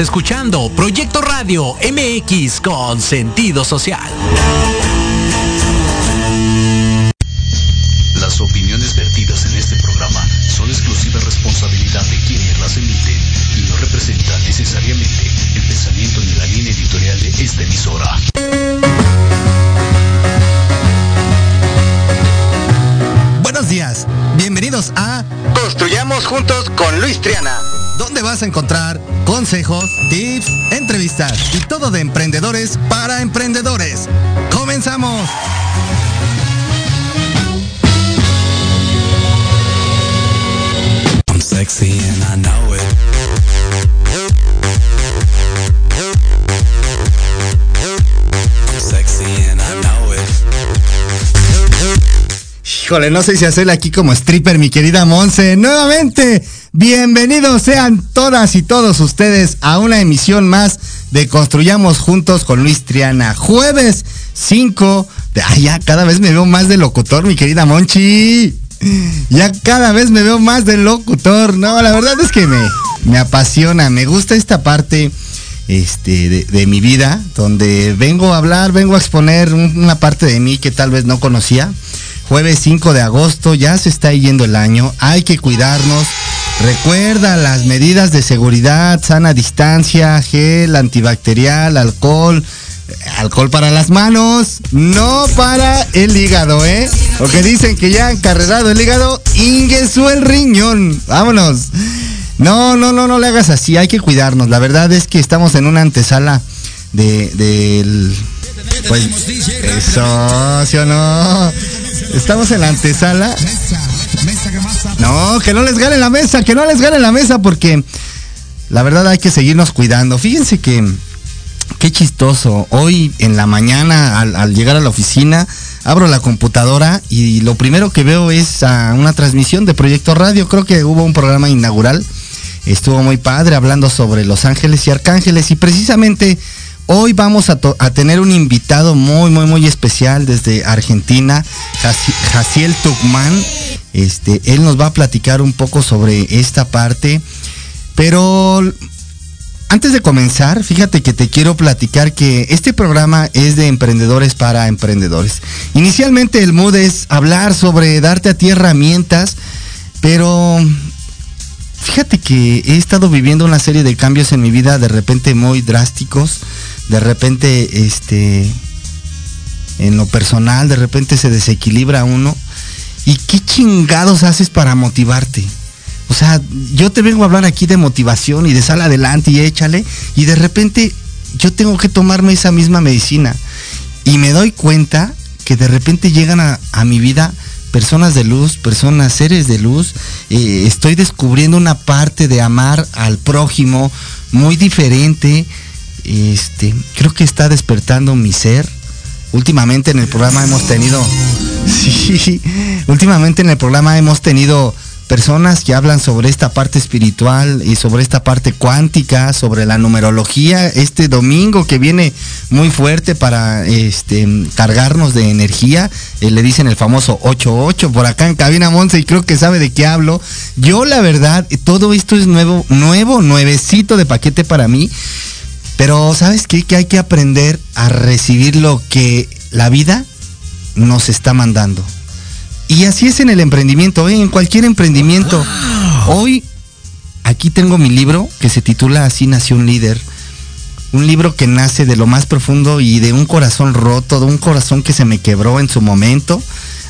Estás escuchando Proyecto Radio MX con sentido social. Las opiniones vertidas en este programa son exclusiva responsabilidad de quienes las emiten y no representan necesariamente el pensamiento ni la línea editorial de esta emisora. Buenos días, bienvenidos a Construyamos juntos con Luis Triana. Donde vas a encontrar consejos, tips, entrevistas y todo de emprendedores para emprendedores. ¡Comenzamos! I'm sexy and I know it. I'm sexy and I know it. Híjole, no sé si hacerle aquí como stripper, mi querida Monse. Nuevamente, bienvenidos sean todas y todos ustedes a una emisión más de Construyamos Juntos con Luis Triana. Jueves 5 de... Ay, ya cada vez me veo más de locutor, mi querida Monchi. Ya cada vez me veo más de locutor. No, la verdad es que me, me apasiona, me gusta esta parte este, de, de mi vida, donde vengo a hablar, vengo a exponer un- una parte de mí que tal vez no conocía. Jueves 5 de agosto, ya se está yendo el año, hay que cuidarnos. Recuerda las medidas de seguridad, sana distancia, gel antibacterial, alcohol, alcohol para las manos, no para el hígado, ¿eh? Porque dicen que ya han carregado el hígado, inguesó el riñón. Vámonos. No, no, no, no le hagas así, hay que cuidarnos. La verdad es que estamos en una antesala de, del... Pues, eso, ¿sí o no? Estamos en la antesala. No, que no les gane la mesa, que no les gane la mesa porque la verdad hay que seguirnos cuidando. Fíjense que qué chistoso. Hoy en la mañana al, llegar a la oficina abro la computadora y lo primero que veo es una transmisión de Proyecto Radio. Creo que hubo un programa inaugural. Estuvo muy padre hablando sobre los ángeles y arcángeles y precisamente hoy vamos a, tener un invitado muy, muy, muy especial desde Argentina, Jaci- Jaciel Tucman. Este, él nos va a platicar un poco sobre esta parte, pero antes de comenzar, fíjate que te quiero platicar que este programa es de emprendedores para emprendedores. Inicialmente el mood es hablar sobre darte a ti herramientas, pero fíjate que he estado viviendo una serie de cambios en mi vida de repente muy drásticos, de repente este en lo personal, de repente se desequilibra uno. ¿Y qué chingados haces para motivarte? O sea, yo te vengo a hablar aquí de motivación y de sal adelante y échale, y de repente yo tengo que tomarme esa misma medicina. Y me doy cuenta que de repente llegan a, mi vida personas de luz, personas, seres de luz. eh, estoy descubriendo una parte de amar al prójimo muy diferente. Este, creo que está despertando mi ser. Últimamente en el programa hemos tenido, sí, últimamente en el programa hemos tenido personas que hablan sobre esta parte espiritual y sobre esta parte cuántica, sobre la numerología. Este domingo que viene muy fuerte para este cargarnos de energía, eh, le dicen el famoso 88 por acá en cabina Monse y creo que sabe de qué hablo. Yo la verdad, todo esto es nuevo, nuevo, nuevecito de paquete para mí. Pero ¿sabes qué? Que hay que aprender a recibir lo que la vida nos está mandando. Y así es en el emprendimiento, ¿eh? en cualquier emprendimiento. Hoy aquí tengo mi libro que se titula Así nació un líder. Un libro que nace de lo más profundo y de un corazón roto, de un corazón que se me quebró en su momento.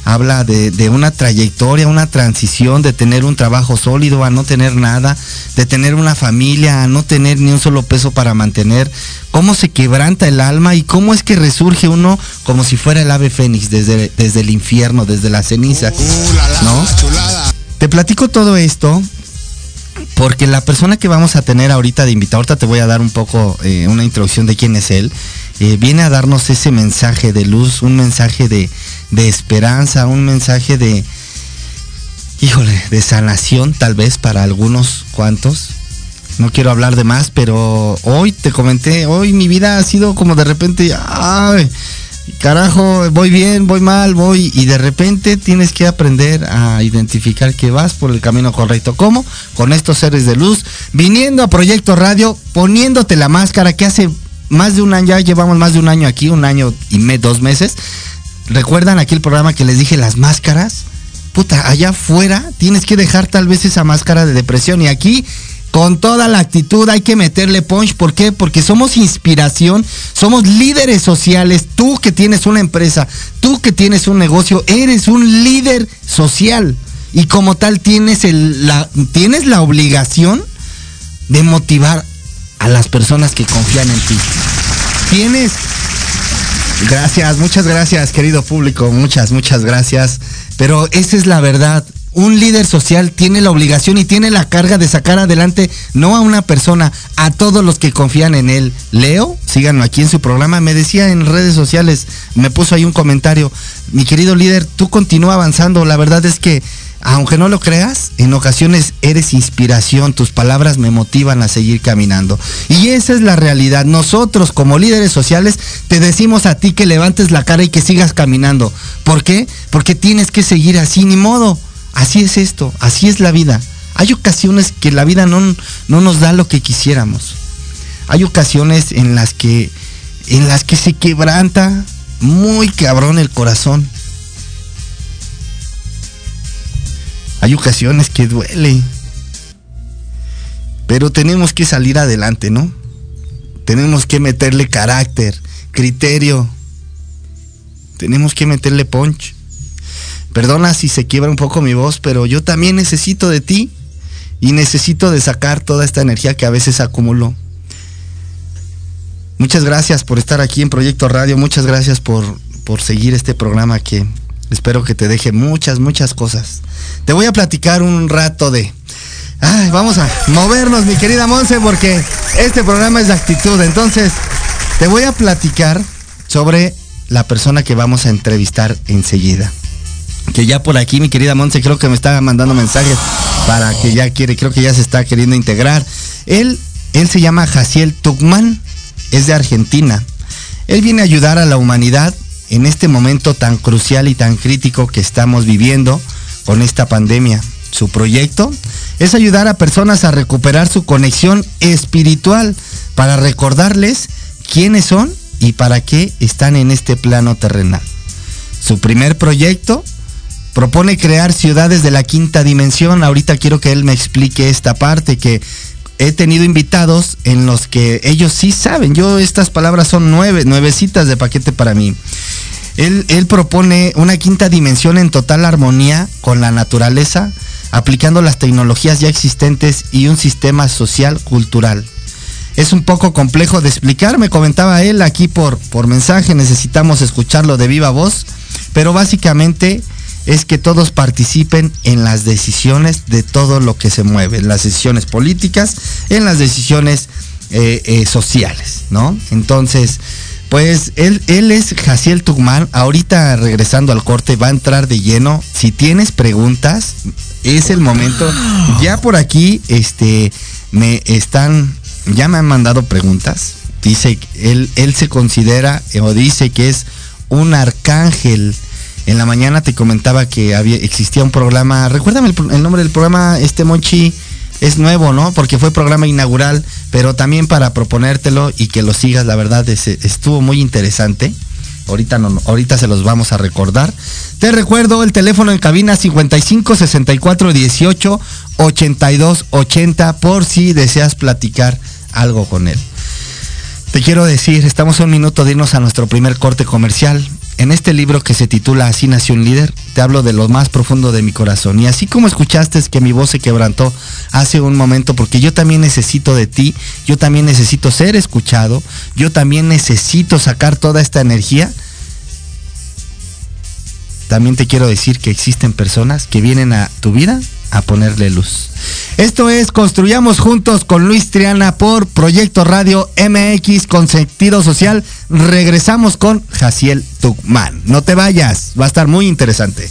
Habla de, de una trayectoria, una transición, de tener un trabajo sólido a no tener nada, de tener una familia a no tener ni un solo peso para mantener. Cómo se quebranta el alma y cómo es que resurge uno como si fuera el ave fénix desde, desde el infierno, desde las cenizas. ¿No? Te platico todo esto porque la persona que vamos a tener ahorita de invitado, ahorita te voy a dar un poco eh, una introducción de quién es él, eh, viene a darnos ese mensaje de luz, un mensaje de, esperanza, un mensaje de, híjole, de sanación tal vez para algunos cuantos. No quiero hablar de más, pero hoy te comenté, hoy mi vida ha sido como de repente, ay, carajo, voy bien, voy mal, voy, y de repente tienes que aprender a identificar que vas por el camino correcto. ¿Cómo? Con estos seres de luz, viniendo a Proyecto Radio, poniéndote la máscara que hace más de un año, ya llevamos más de un año aquí, un año y me, dos meses. ¿Recuerdan aquí el programa que les dije las máscaras? Puta, allá afuera tienes que dejar tal vez esa máscara de depresión y aquí con toda la actitud hay que meterle punch. ¿Por qué? Porque somos inspiración, somos líderes sociales. Tú que tienes una empresa, tú que tienes un negocio, eres un líder social. Y como tal tienes, el, la, tienes la obligación de motivar a las personas que confían en ti. Tienes... Gracias, muchas gracias querido público, muchas, muchas gracias. Pero esa es la verdad un líder social tiene la obligación y tiene la carga de sacar adelante no a una persona, a todos los que confían en él. Leo, síganlo aquí en su programa, me decía en redes sociales, me puso ahí un comentario, mi querido líder, tú continúa avanzando, la verdad es que aunque no lo creas, en ocasiones eres inspiración, tus palabras me motivan a seguir caminando. Y esa es la realidad. Nosotros como líderes sociales te decimos a ti que levantes la cara y que sigas caminando. ¿Por qué? Porque tienes que seguir así, ni modo Así es esto, así es la vida. Hay ocasiones que la vida no, no nos da lo que quisiéramos. Hay ocasiones en las que en las que se quebranta muy cabrón el corazón. Hay ocasiones que duele. Pero tenemos que salir adelante, ¿no? Tenemos que meterle carácter, criterio. Tenemos que meterle punch. Perdona si se quiebra un poco mi voz, pero yo también necesito de ti y necesito de sacar toda esta energía que a veces acumulo. Muchas gracias por estar aquí en Proyecto Radio, muchas gracias por, por seguir este programa que espero que te deje muchas, muchas cosas. Te voy a platicar un rato de... Ay, vamos a movernos, mi querida Monse, porque este programa es de actitud. Entonces, te voy a platicar sobre la persona que vamos a entrevistar enseguida que ya por aquí mi querida Monse creo que me está mandando mensajes para que ya quiere, creo que ya se está queriendo integrar. Él, él se llama Jaciel Tuckman, es de Argentina. Él viene a ayudar a la humanidad en este momento tan crucial y tan crítico que estamos viviendo con esta pandemia. Su proyecto es ayudar a personas a recuperar su conexión espiritual para recordarles quiénes son y para qué están en este plano terrenal. Su primer proyecto propone crear ciudades de la quinta dimensión. Ahorita quiero que él me explique esta parte que he tenido invitados en los que ellos sí saben. Yo estas palabras son nueve, nuevecitas de paquete para mí. Él, propone una quinta dimensión en total armonía con la naturaleza, aplicando las tecnologías ya existentes y un sistema social cultural. Es un poco complejo de explicar, me comentaba él aquí por, por mensaje, necesitamos escucharlo de viva voz, pero básicamente es que todos participen en las decisiones de todo lo que se mueve, en las decisiones políticas, en las decisiones eh, eh, sociales, ¿no? Entonces, pues él, él es Jaciel Tugman, ahorita regresando al corte va a entrar de lleno. Si tienes preguntas, es el momento. Ya por aquí, este, me están, ya me han mandado preguntas. Dice, él, él se considera o dice que es un arcángel en la mañana te comentaba que había, existía un programa, recuérdame el, nombre del programa, este Monchi, es nuevo, ¿no? Porque fue programa inaugural, pero también para proponértelo y que lo sigas, la verdad estuvo muy interesante. Ahorita, no, ahorita se los vamos a recordar. Te recuerdo el teléfono en cabina 55 64 18 82 80 por si deseas platicar algo con él. Te quiero decir, estamos a un minuto de irnos a nuestro primer corte comercial. En este libro que se titula Así nació un líder, te hablo de lo más profundo de mi corazón. Y así como escuchaste que mi voz se quebrantó hace un momento, porque yo también necesito de ti, yo también necesito ser escuchado, yo también necesito sacar toda esta energía, también te quiero decir que existen personas que vienen a tu vida a ponerle luz. Esto es Construyamos Juntos con Luis Triana por Proyecto Radio MX con sentido social. Regresamos con Jaciel Tucman. No te vayas, va a estar muy interesante.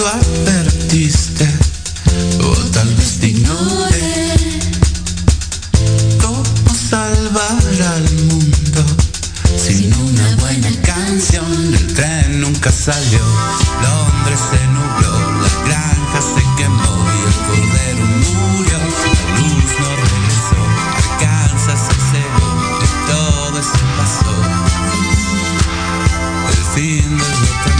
Lo advertiste o tal vez te. ¿Cómo salvar al mundo sin una buena canción? El tren nunca salió, Londres se nubló, la granja se quemó y el cordero murió. La luz no regresó, Arkansas se cegó y todo eso pasó. El fin del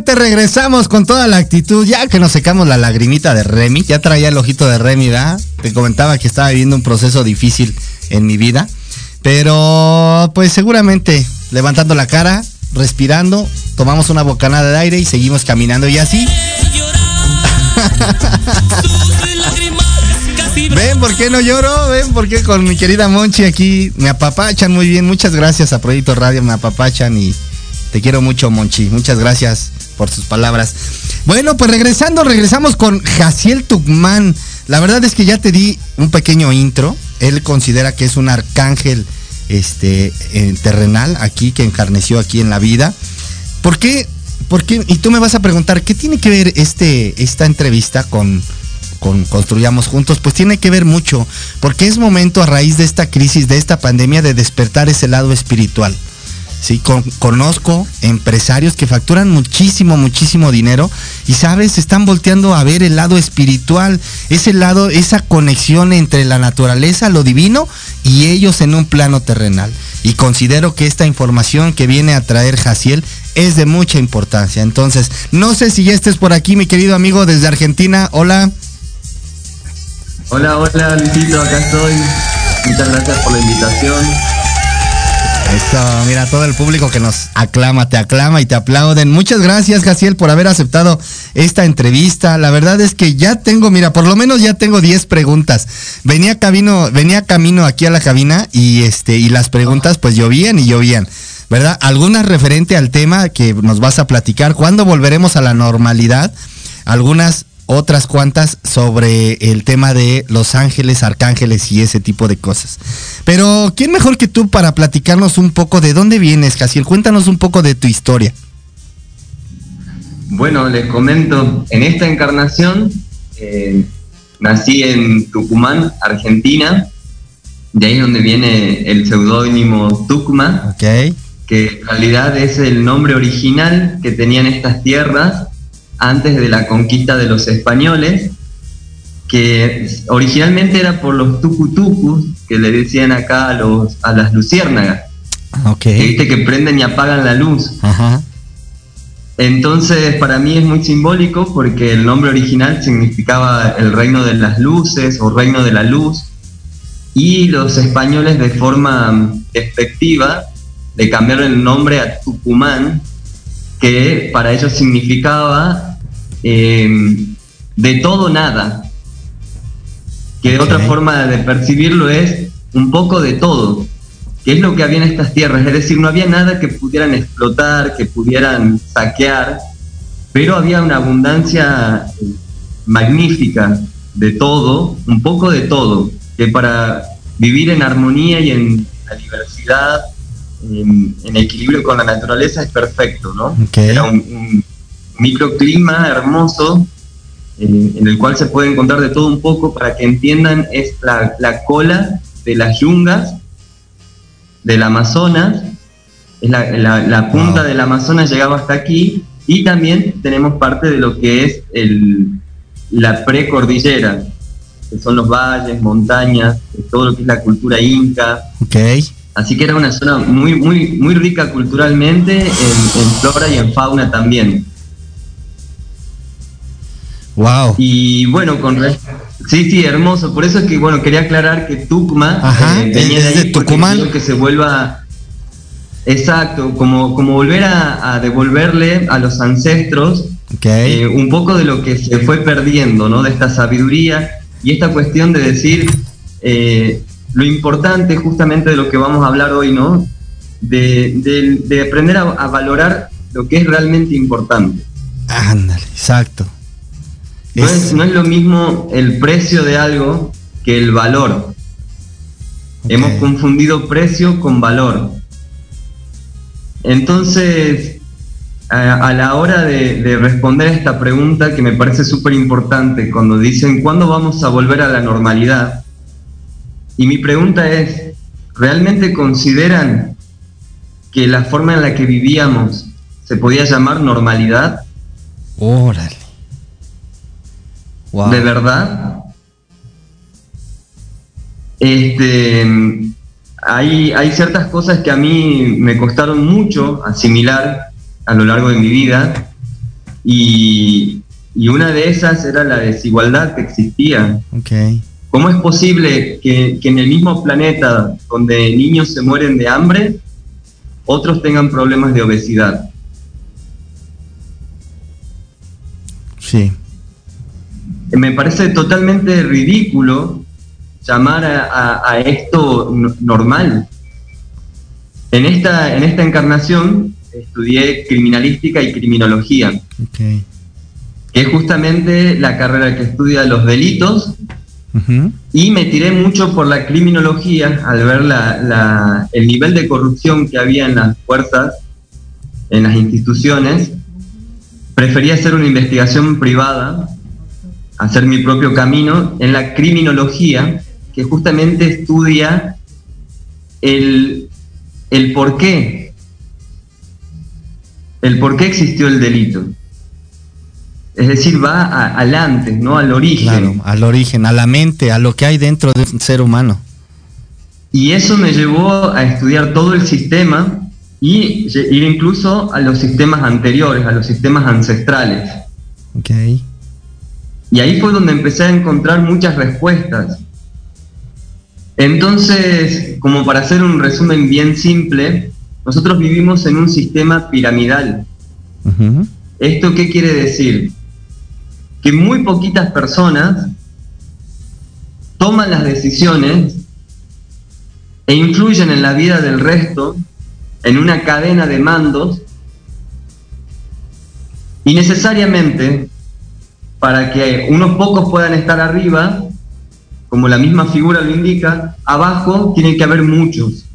Nuevamente regresamos con toda la actitud, ya que nos secamos la lagrimita de Remy, ya traía el ojito de Remy, ¿verdad? Te comentaba que estaba viviendo un proceso difícil en mi vida, pero pues seguramente levantando la cara, respirando, tomamos una bocanada de aire y seguimos caminando y así. Ven, ¿por qué no lloro? Ven, ¿por qué con mi querida Monchi aquí me apapachan muy bien? Muchas gracias a Proyecto Radio, me apapachan y te quiero mucho, Monchi. Muchas gracias por sus palabras. Bueno, pues regresando, regresamos con Jaciel Tucman. La verdad es que ya te di un pequeño intro. Él considera que es un arcángel este, eh, terrenal aquí, que encarneció aquí en la vida. ¿Por qué? ¿Por qué? Y tú me vas a preguntar, ¿qué tiene que ver este, esta entrevista con, con Construyamos Juntos? Pues tiene que ver mucho, porque es momento a raíz de esta crisis, de esta pandemia, de despertar ese lado espiritual. Sí, con- conozco empresarios que facturan muchísimo, muchísimo dinero y sabes, están volteando a ver el lado espiritual, ese lado, esa conexión entre la naturaleza, lo divino y ellos en un plano terrenal. Y considero que esta información que viene a traer Jaciel es de mucha importancia. Entonces, no sé si ya estés por aquí, mi querido amigo desde Argentina. Hola. Hola, hola Luisito, acá estoy. Muchas gracias por la invitación. Eso, mira, todo el público que nos aclama, te aclama y te aplauden. Muchas gracias, Jaciel, por haber aceptado esta entrevista. La verdad es que ya tengo, mira, por lo menos ya tengo 10 preguntas. Venía camino, venía camino aquí a la cabina y este, y las preguntas pues llovían y llovían. ¿Verdad? Algunas referente al tema que nos vas a platicar. ¿Cuándo volveremos a la normalidad? Algunas otras cuantas sobre el tema de los ángeles, arcángeles y ese tipo de cosas. Pero, ¿quién mejor que tú para platicarnos un poco de dónde vienes, Casiel? Cuéntanos un poco de tu historia. Bueno, les comento, en esta encarnación eh, nací en Tucumán, Argentina, de ahí es donde viene el seudónimo Tucma, que en realidad es el nombre original que tenían estas tierras antes de la conquista de los españoles, que originalmente era por los tucutucus, que le decían acá a, los, a las luciérnagas, Ah, Ok. que viste que prenden y apagan la luz. Ajá. Entonces, para mí es muy simbólico porque el nombre original significaba el reino de las luces o reino de la luz, y los españoles de forma despectiva le cambiaron el nombre a Tucumán, que para ellos significaba eh, de todo nada, que otra forma de percibirlo es un poco de todo, que es lo que había en estas tierras, es decir, no había nada que pudieran explotar, que pudieran saquear, pero había una abundancia eh, magnífica de todo, un poco de todo, que para vivir en armonía y en la diversidad, en, en equilibrio con la naturaleza es perfecto, ¿no? Ok. Era un, un microclima hermoso en el cual se puede encontrar de todo un poco para que entiendan es la, la cola de las yungas del Amazonas, es la, la- la punta Wow. del Amazonas llegaba hasta aquí y también tenemos parte de lo que es el, la precordillera, que son los valles, montañas, todo lo que es la cultura inca, Ok. Así que era una zona muy, muy, muy rica culturalmente, en, en flora y en fauna también. Wow. Y bueno, con sí, sí, hermoso. Por eso es que bueno, quería aclarar que Tucma Ajá, eh, venía es de ahí Tucumán. que se vuelva exacto, como, como volver a, a devolverle a los ancestros Ok. eh, un poco de lo que se fue perdiendo, ¿no? De esta sabiduría y esta cuestión de decir eh, lo importante justamente de lo que vamos a hablar hoy, ¿no? De, de- de aprender a, a valorar lo que es realmente importante. Ándale, exacto. No Es- es, no es lo mismo el precio de algo que el valor. Hemos confundido precio con valor. Entonces, a, a la hora de, de responder a esta pregunta que me parece súper importante, cuando dicen, ¿cuándo vamos a volver a la normalidad? Y mi pregunta es, ¿realmente consideran que la forma en la que vivíamos se podía llamar normalidad? Órale. Wow. ¿De verdad? Este, hay, hay ciertas cosas que a mí me costaron mucho asimilar a lo largo de mi vida y, y una de esas era la desigualdad que existía. Ok. ¿Cómo es posible que, que en el mismo planeta donde niños se mueren de hambre, otros tengan problemas de obesidad? Sí. Me parece totalmente ridículo llamar a, a- a esto no- normal. En esta, en esta encarnación estudié criminalística y criminología, que es justamente la carrera que estudia los delitos, y me tiré mucho por la criminología al ver la- la- el nivel de corrupción que había en las fuerzas, en las instituciones. Preferí hacer una investigación privada, hacer mi propio camino en la criminología, que justamente estudia el, el por qué, el por qué existió el delito. Es decir, va a- al antes, ¿no? Al origen. Claro, al origen, a la mente, a lo que hay dentro de un ser humano. Y eso me llevó a estudiar todo el sistema y ir incluso a los sistemas anteriores, a los sistemas ancestrales. Ok. Y ahí fue donde empecé a encontrar muchas respuestas. Entonces, como para hacer un resumen bien simple, nosotros vivimos en un sistema piramidal. ¿Esto qué quiere decir? Que muy poquitas personas toman las decisiones e influyen en la vida del resto en una cadena de mandos y necesariamente para que unos pocos puedan estar arriba, como la misma figura lo indica, abajo tienen que haber muchos.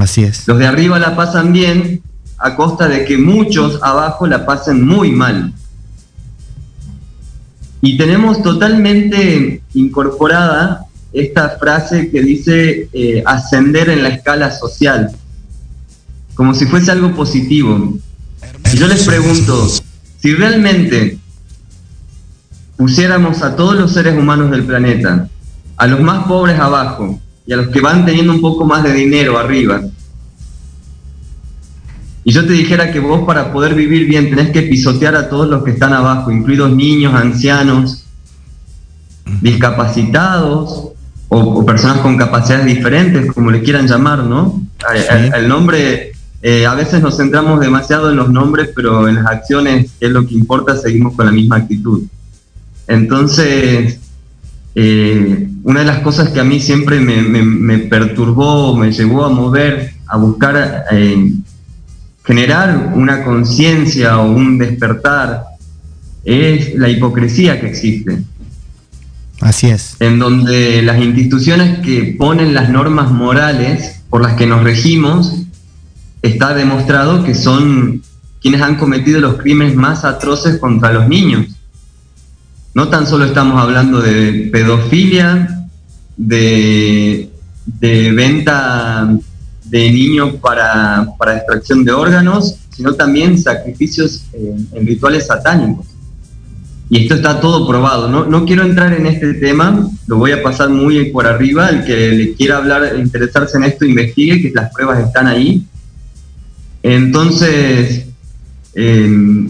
Así es. Los de arriba la pasan bien a costa de que muchos abajo la pasen muy mal. Y tenemos totalmente incorporada esta frase que dice eh, ascender en la escala social, como si fuese algo positivo. Y yo les pregunto, si realmente pusiéramos a todos los seres humanos del planeta, a los más pobres abajo y a los que van teniendo un poco más de dinero arriba, y yo te dijera que vos para poder vivir bien tenés que pisotear a todos los que están abajo, incluidos niños, ancianos, discapacitados o, o personas con capacidades diferentes, como le quieran llamar, ¿no? El nombre, eh, a veces nos centramos demasiado en los nombres, pero en las acciones, que es lo que importa, seguimos con la misma actitud. Entonces, eh, una de las cosas que a mí siempre me, me- me perturbó, me llevó a mover, a buscar eh, generar una conciencia o un despertar, es la hipocresía que existe, Así es. en donde las instituciones que ponen las normas morales por las que nos regimos, está demostrado que son quienes han cometido los crímenes más atroces contra los niños. No tan solo estamos hablando de pedofilia, de, venta de niños para, para extracción de órganos, sino también sacrificios eh, en rituales satánicos. Y esto está todo probado. No, no quiero entrar en este tema, lo voy a pasar muy por arriba. El que le quiera hablar, interesarse en esto, investigue, que las pruebas están ahí. Entonces, eh,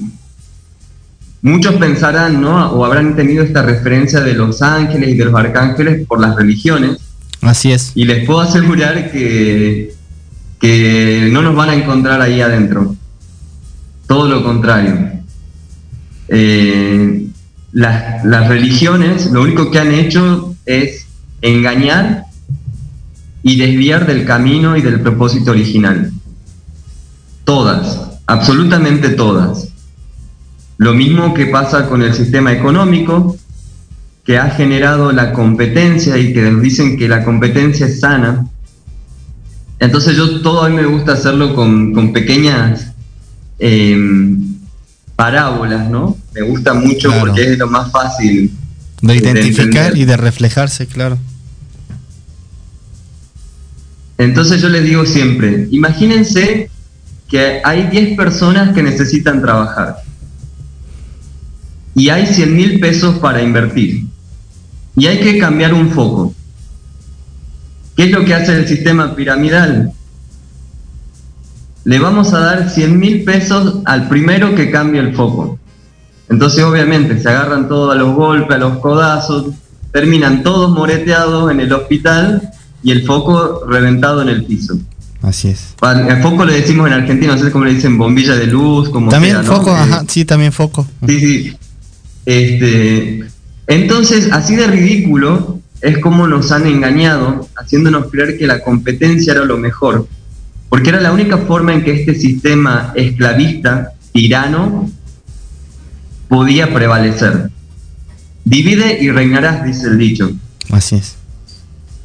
muchos pensarán, ¿no? O habrán tenido esta referencia de los ángeles y de los arcángeles por las religiones. Así es. Y les puedo asegurar que, que no nos van a encontrar ahí adentro. Todo lo contrario. Eh, las, las religiones lo único que han hecho es engañar y desviar del camino y del propósito original. Todas, absolutamente todas. Lo mismo que pasa con el sistema económico, que ha generado la competencia y que nos dicen que la competencia es sana. Entonces yo todo a mí me gusta hacerlo con, con pequeñas eh, parábolas, ¿no? Me gusta mucho Claro. porque es lo más fácil. De de identificar y de reflejarse, claro. Entonces yo les digo siempre, imagínense que hay 10 personas que necesitan trabajar y hay 100 mil pesos para invertir y hay que cambiar un foco. ¿Qué es lo que hace el sistema piramidal? Le vamos a dar 100 mil pesos al primero que cambie el foco. Entonces obviamente se agarran todos a los golpes, a los codazos, terminan todos moreteados en el hospital y el foco reventado en el piso. Así es. El foco le decimos en Argentina, no sé cómo le dicen, bombilla de luz, como También sea, ¿no? foco, Eh, ajá, sí, también foco. Sí, sí. Este, entonces, así de ridículo es como nos han engañado, haciéndonos creer que la competencia era lo mejor, porque era la única forma en que este sistema esclavista, tirano, podía prevalecer. Divide y reinarás, dice el dicho. Así es.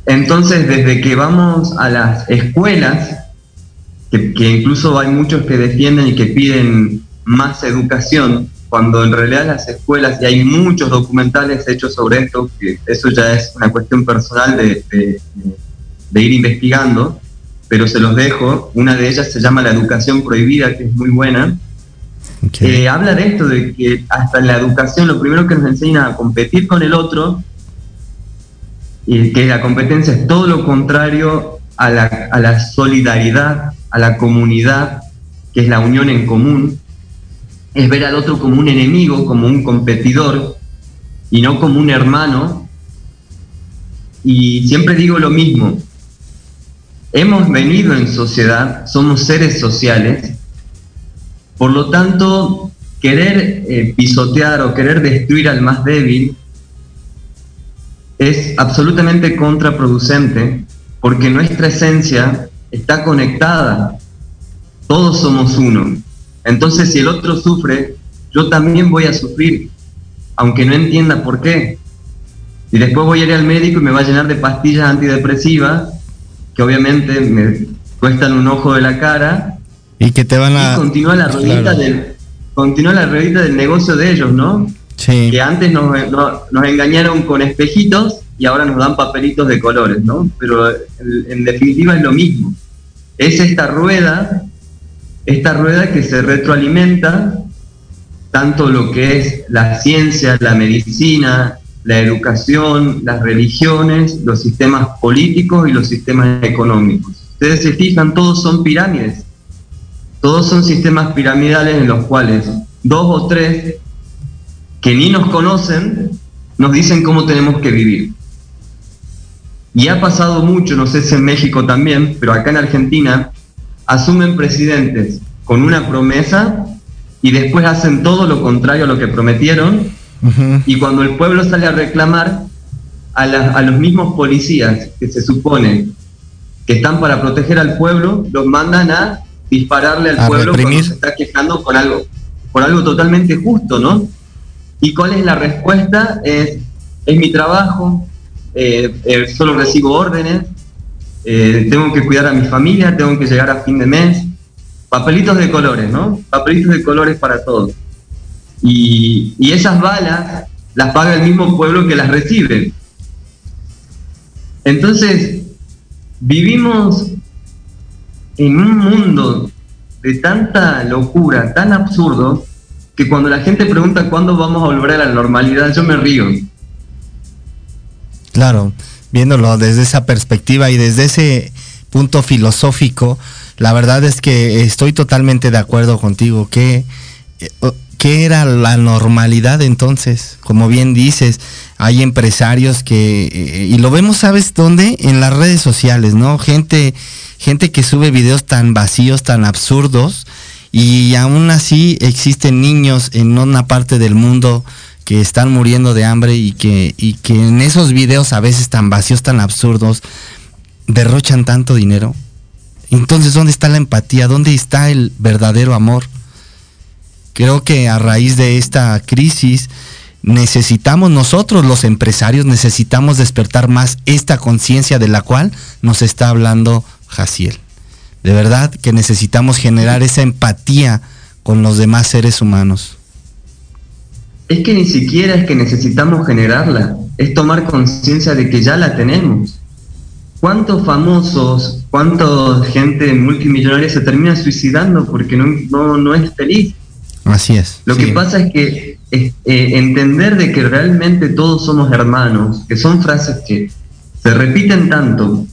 Entonces, desde que vamos a las escuelas, que, que incluso hay muchos que defienden y que piden más educación, cuando en realidad las escuelas, y hay muchos documentales hechos sobre esto, que eso ya es una cuestión personal de, de- de ir investigando, pero se los dejo. Una de ellas se llama La Educación Prohibida, que es muy buena. Ok. Eh, habla de esto, de que hasta en la educación lo primero que nos enseñan a competir con el otro, y que la competencia es todo lo contrario a la, a la solidaridad, a la comunidad, que es la unión en común, es ver al otro como un enemigo, como un competidor, y no como un hermano. y siempre digo lo mismo. Hemos venido en sociedad, somos seres sociales, por lo tanto, querer eh, pisotear o querer destruir al más débil es absolutamente contraproducente porque nuestra esencia está conectada. Todos somos uno. Entonces, si el otro sufre, yo también voy a sufrir, aunque no entienda por qué. Y después voy a ir al médico y me va a llenar de pastillas antidepresivas, que obviamente me cuestan un ojo de la cara. Y que te van a... Y continúa la ruedita, Claro. del, continúa la ruedita del negocio de ellos, ¿no? Sí. que antes nos, no- nos engañaron con espejitos y ahora nos dan papelitos de colores, ¿no? Pero en definitiva es lo mismo. Es esta rueda, esta rueda que se retroalimenta tanto lo que es la ciencia, la medicina, la educación, las religiones, los sistemas políticos y los sistemas económicos. Ustedes se fijan, todos son pirámides. Todos son sistemas piramidales en los cuales dos o tres que ni nos conocen nos dicen cómo tenemos que vivir. Y ha pasado mucho, no sé si en México también, pero acá en Argentina asumen presidentes con una promesa y después hacen todo lo contrario a lo que prometieron y cuando el pueblo sale a reclamar a, la- a los mismos policías que se supone que están para proteger al pueblo, los mandan a dispararle al A pueblo reprimir. cuando se está quejando por algo, por algo totalmente justo, ¿no? ¿Y cuál es la respuesta? Es, es mi trabajo, eh, eh, solo recibo órdenes, eh, tengo que cuidar a mi familia, tengo que llegar a fin de mes. Papelitos de colores, ¿no? Papelitos de colores para todos. Y, y esas balas las paga el mismo pueblo que las recibe. Entonces, vivimos en un mundo de tanta locura, tan absurdo, que cuando la gente pregunta cuándo vamos a volver a la normalidad, yo me río. Claro, viéndolo desde esa perspectiva y desde ese punto filosófico, la verdad es que estoy totalmente de acuerdo contigo. que ¿Qué era la normalidad entonces? Como bien dices, hay empresarios que, eh, y lo vemos, ¿sabes dónde? En las redes sociales, ¿no? Gente, gente que sube videos tan vacíos, tan absurdos, y aún así existen niños en una parte del mundo que están muriendo de hambre y que, y que en esos videos a veces tan vacíos, tan absurdos, derrochan tanto dinero. Entonces, ¿dónde está la empatía? ¿Dónde está el verdadero amor? Creo que a raíz de esta crisis necesitamos nosotros los empresarios, necesitamos despertar más esta conciencia de la cual nos está hablando Jaciel. De verdad que necesitamos generar esa empatía con los demás seres humanos. Es que ni siquiera es que necesitamos generarla, es tomar conciencia de que ya la tenemos. ¿Cuántos famosos, cuánta gente multimillonaria se termina suicidando porque no, no, no es feliz? Así es. Lo sí. que pasa es que eh, entender de que realmente todos somos hermanos, que son frases que se repiten tanto,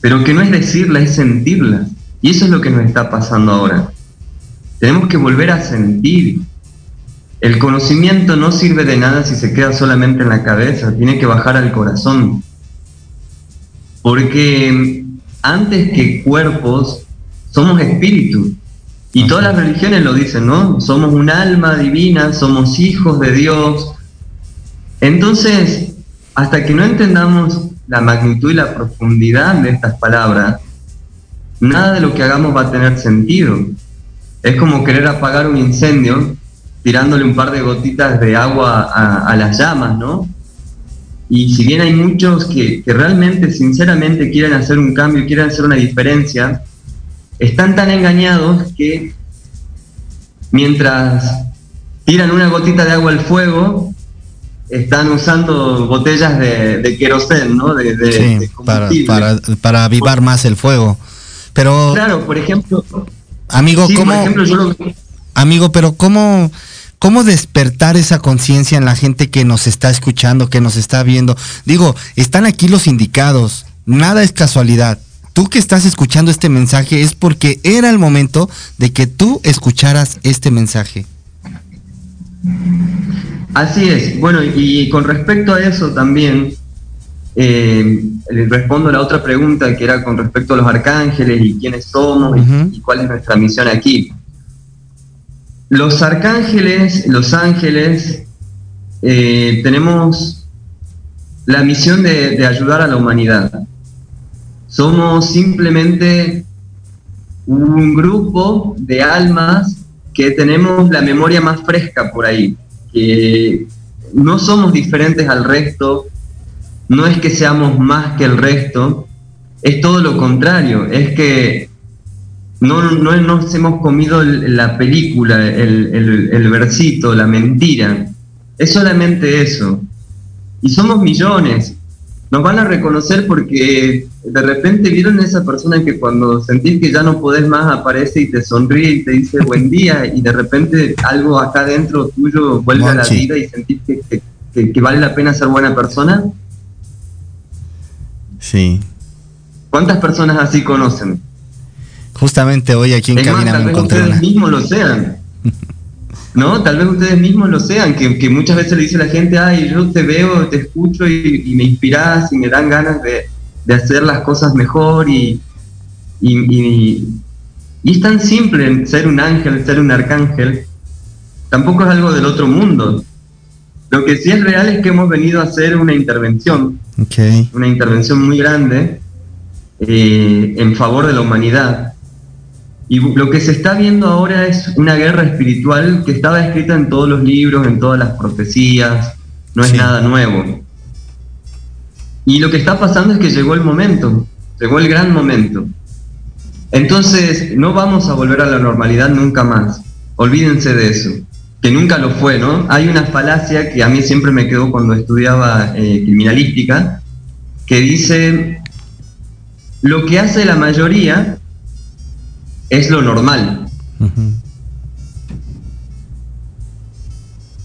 pero que no es decirlas, es sentirlas. Y eso es lo que nos está pasando ahora. Tenemos que volver a sentir. El conocimiento no sirve de nada si se queda solamente en la cabeza, tiene que bajar al corazón. Porque antes que cuerpos, somos espíritus. Y todas las religiones lo dicen, ¿no? Somos un alma divina, somos hijos de Dios. Entonces, hasta que no entendamos la magnitud y la profundidad de estas palabras, nada de lo que hagamos va a tener sentido. Es como querer apagar un incendio tirándole un par de gotitas de agua a, a las llamas, ¿no? Y si bien hay muchos que, que realmente, sinceramente quieren hacer un cambio, quieren hacer una diferencia, están tan engañados que mientras tiran una gotita de agua al fuego, están usando botellas de, de querosén, ¿no? De, de- Sí, de para, para, para avivar más el fuego. Pero, Claro, por ejemplo, amigo, sí, ¿cómo, por ejemplo, yo lo, amigo, pero cómo, cómo despertar esa conciencia en la gente que nos está escuchando, que nos está viendo? Digo, están aquí los indicados, nada es casualidad. Tú que estás escuchando este mensaje es porque era el momento de que tú escucharas este mensaje. Así es. Bueno, y con respecto a eso también, eh, respondo a la otra pregunta que era con respecto a los arcángeles y quiénes somos y, cuál es nuestra misión aquí. Los arcángeles, los ángeles, eh, tenemos la misión de, de ayudar a la humanidad. Somos simplemente un grupo de almas que tenemos la memoria más fresca por ahí, que no somos diferentes al resto, no es que seamos más que el resto, es todo lo contrario, es que no, no nos hemos comido el- la película, el, el- el versito, la mentira, es solamente eso. Y somos millones, nos van a reconocer porque de repente vieron a esa persona que cuando sentís que ya no podés más aparece y te sonríe y te dice buen día y de repente algo acá dentro tuyo vuelve a la vida y sentís que, que- que- que vale la pena ser buena persona. Sí. ¿Cuántas personas así conocen? Justamente hoy aquí en Es más, cabina tal me vez encontré ustedes una. mismos lo sean. ¿No? Tal vez ustedes mismos lo sean, que, que muchas veces le dice la gente, ay, yo te veo, te escucho y, y me inspiras y me dan ganas de, de hacer las cosas mejor y, y, y- y es tan simple ser un ángel, ser un arcángel. Tampoco es algo del otro mundo. Lo que sí es real es que hemos venido a hacer una intervención una intervención muy grande eh, en favor de la humanidad. Y lo que se está viendo ahora es una guerra espiritual que estaba escrita en todos los libros, en todas las profecías, no es Sí. nada nuevo. Y lo que está pasando es que llegó el momento, llegó el gran momento. Entonces, no vamos a volver a la normalidad nunca más. Olvídense de eso, que nunca lo fue, ¿no? Hay una falacia que a mí siempre me quedó cuando estudiaba eh, criminalística, que dice, lo que hace la mayoría es lo normal.